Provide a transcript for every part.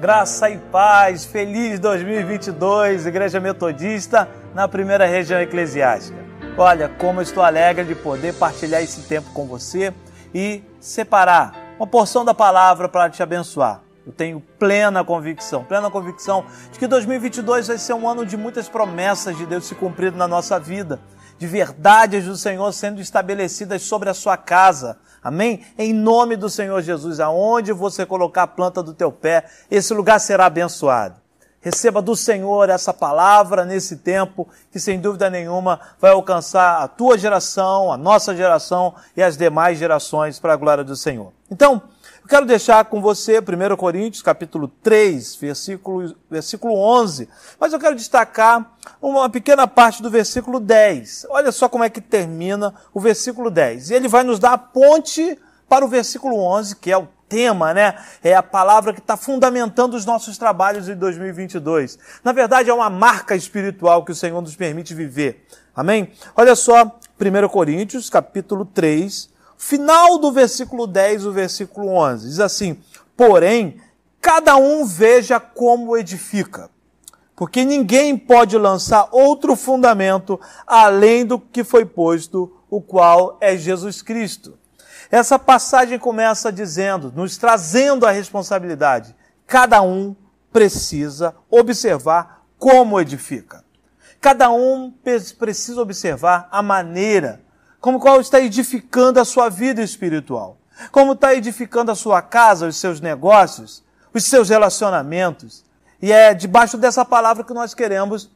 Graça e paz, feliz 2022, Igreja Metodista, na primeira região eclesiástica. Olha, como estou alegre de poder partilhar esse tempo com você e separar uma porção da palavra para te abençoar. Eu tenho plena convicção, plena convicção de que 2022 vai ser um ano de muitas promessas de Deus se cumprindo na nossa vida, de verdades do Senhor sendo estabelecidas sobre a sua casa, Amém? Em nome do Senhor Jesus, aonde você colocar a planta do teu pé, esse lugar será abençoado. Receba do Senhor essa palavra nesse tempo, que sem dúvida nenhuma vai alcançar a tua geração, a nossa geração e as demais gerações para a glória do Senhor. Então, eu quero deixar com você 1 Coríntios, capítulo 3, versículo, versículo 11. Mas eu quero destacar uma pequena parte do versículo 10. Olha só como é que termina o versículo 10. E ele vai nos dar a ponte para o versículo 11, que é o tema, né? É a palavra que está fundamentando os nossos trabalhos em 2022. Na verdade, é uma marca espiritual que o Senhor nos permite viver. Amém? Olha só, 1 Coríntios, capítulo 3, final do versículo 10, o versículo 11. Diz assim: Porém, cada um veja como edifica, porque ninguém pode lançar outro fundamento além do que foi posto, o qual é Jesus Cristo. Essa passagem começa dizendo, nos trazendo a responsabilidade. Cada um precisa observar como edifica. Cada um precisa observar a maneira como qual está edificando a sua vida espiritual, como está edificando a sua casa, os seus negócios, os seus relacionamentos. E é debaixo dessa palavra que nós queremos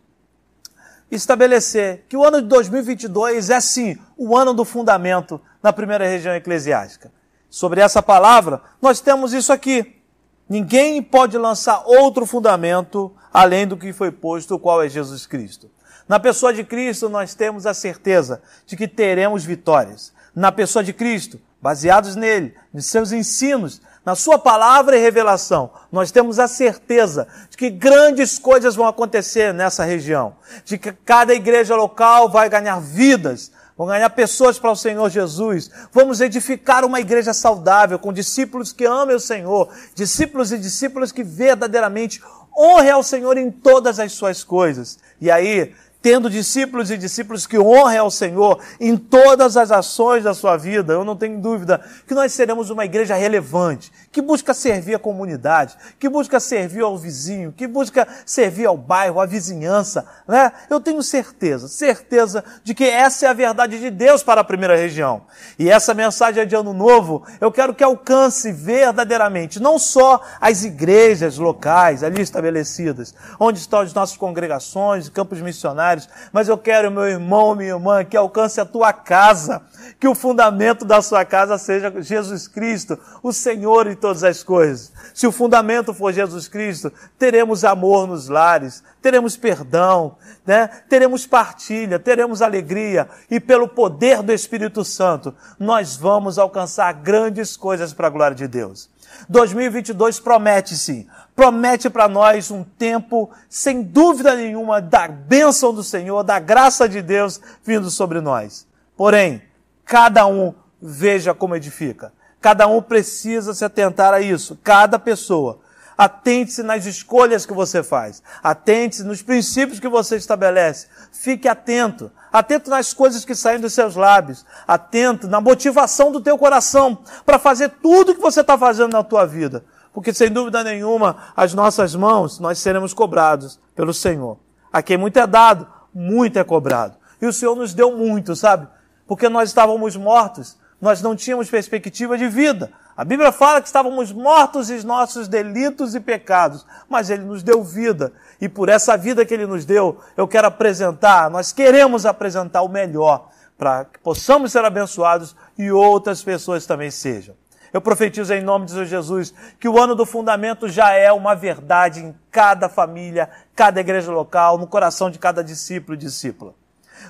estabelecer que o ano de 2022 é sim o ano do fundamento na primeira região eclesiástica. Sobre essa palavra, nós temos isso aqui. Ninguém pode lançar outro fundamento além do que foi posto, o qual é Jesus Cristo. Na pessoa de Cristo, nós temos a certeza de que teremos vitórias. Na pessoa de Cristo, baseados nele, nos seus ensinos, na sua palavra e revelação, nós temos a certeza de que grandes coisas vão acontecer nessa região, de que cada igreja local vai ganhar vidas, vão ganhar pessoas para o Senhor Jesus. Vamos edificar uma igreja saudável, com discípulos que amem o Senhor, discípulos e discípulas que verdadeiramente honrem ao Senhor em todas as suas coisas. E aí, tendo discípulos e discípulos que honrem ao Senhor em todas as ações da sua vida, eu não tenho dúvida que nós seremos uma igreja relevante, que busca servir a comunidade, que busca servir ao vizinho, que busca servir ao bairro, à vizinhança, né? Eu tenho certeza, certeza de que essa é a verdade de Deus para a primeira região. E essa mensagem de ano novo, eu quero que alcance verdadeiramente não só as igrejas locais ali estabelecidas, onde estão as nossas congregações, campos missionários, mas eu quero, meu irmão, minha irmã, que alcance a tua casa, que o fundamento da sua casa seja Jesus Cristo, o Senhor em todas as coisas. Se o fundamento for Jesus Cristo, teremos amor nos lares, teremos perdão, né? teremos partilha, teremos alegria e pelo poder do Espírito Santo, nós vamos alcançar grandes coisas para a glória de Deus. 2022 promete sim, promete para nós um tempo, sem dúvida nenhuma, da bênção do Senhor, da graça de Deus vindo sobre nós. Porém, cada um veja como edifica. Cada um precisa se atentar a isso. Cada pessoa. Atente-se nas escolhas que você faz. Atente-se nos princípios que você estabelece. Fique atento. Atento nas coisas que saem dos seus lábios. Atento na motivação do teu coração para fazer tudo que você está fazendo na tua vida. Porque sem dúvida nenhuma, as nossas mãos, nós seremos cobrados pelo Senhor. A quem muito é dado, muito é cobrado. E o Senhor nos deu muito, sabe? Porque nós estávamos mortos, nós não tínhamos perspectiva de vida. A Bíblia fala que estávamos mortos em nossos delitos e pecados, mas Ele nos deu vida. E por essa vida que Ele nos deu, eu quero apresentar, nós queremos apresentar o melhor, para que possamos ser abençoados e outras pessoas também sejam. Eu profetizo em nome de Jesus que o ano do fundamento já é uma verdade em cada família, cada igreja local, no coração de cada discípulo e discípula.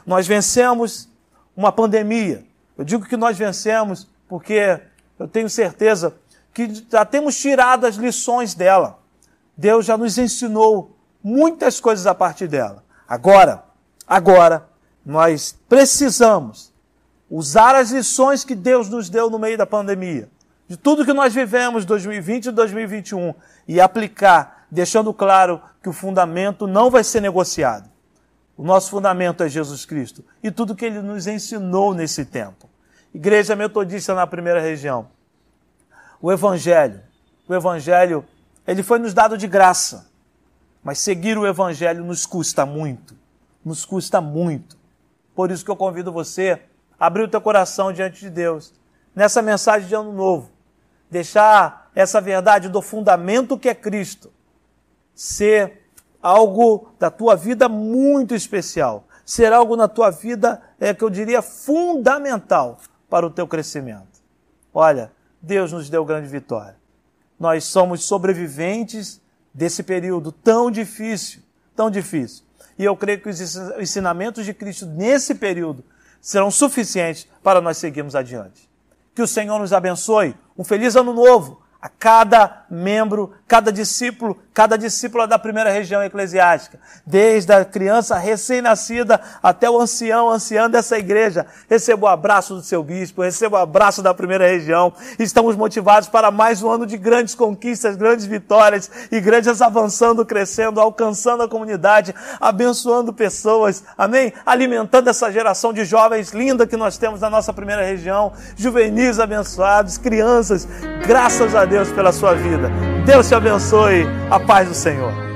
Nós vencemos uma pandemia. Eu digo que nós vencemos porque eu tenho certeza que já temos tirado as lições dela. Deus já nos ensinou muitas coisas a partir dela. Agora, agora, nós precisamos usar as lições que Deus nos deu no meio da pandemia de tudo que nós vivemos 2020 e 2021 e aplicar, deixando claro que o fundamento não vai ser negociado. O nosso fundamento é Jesus Cristo e tudo que ele nos ensinou nesse tempo. Igreja Metodista na primeira região. O Evangelho, o Evangelho, ele foi nos dado de graça, mas seguir o Evangelho nos custa muito, nos custa muito. Por isso que eu convido você a abrir o teu coração diante de Deus, nessa mensagem de Ano Novo, deixar essa verdade do fundamento que é Cristo ser algo da tua vida muito especial, ser algo na tua vida é que eu diria fundamental para o teu crescimento. Olha, Deus nos deu grande vitória. Nós somos sobreviventes desse período tão difícil, tão difícil. E eu creio que os ensinamentos de Cristo nesse período serão suficientes para nós seguirmos adiante. Que o Senhor nos abençoe. Um feliz ano novo a cada membro, cada discípulo, cada discípula da primeira região eclesiástica, desde a criança recém-nascida até o ancião, anciã dessa igreja. Receba o abraço do seu bispo, receba o abraço da primeira região. Estamos motivados para mais um ano de grandes conquistas, grandes vitórias, igrejas avançando, crescendo, alcançando a comunidade, abençoando pessoas, amém? Alimentando essa geração de jovens linda que nós temos na nossa primeira região, juvenis abençoados, crianças, graças a Deus pela sua vida. Deus te abençoe. A paz do Senhor.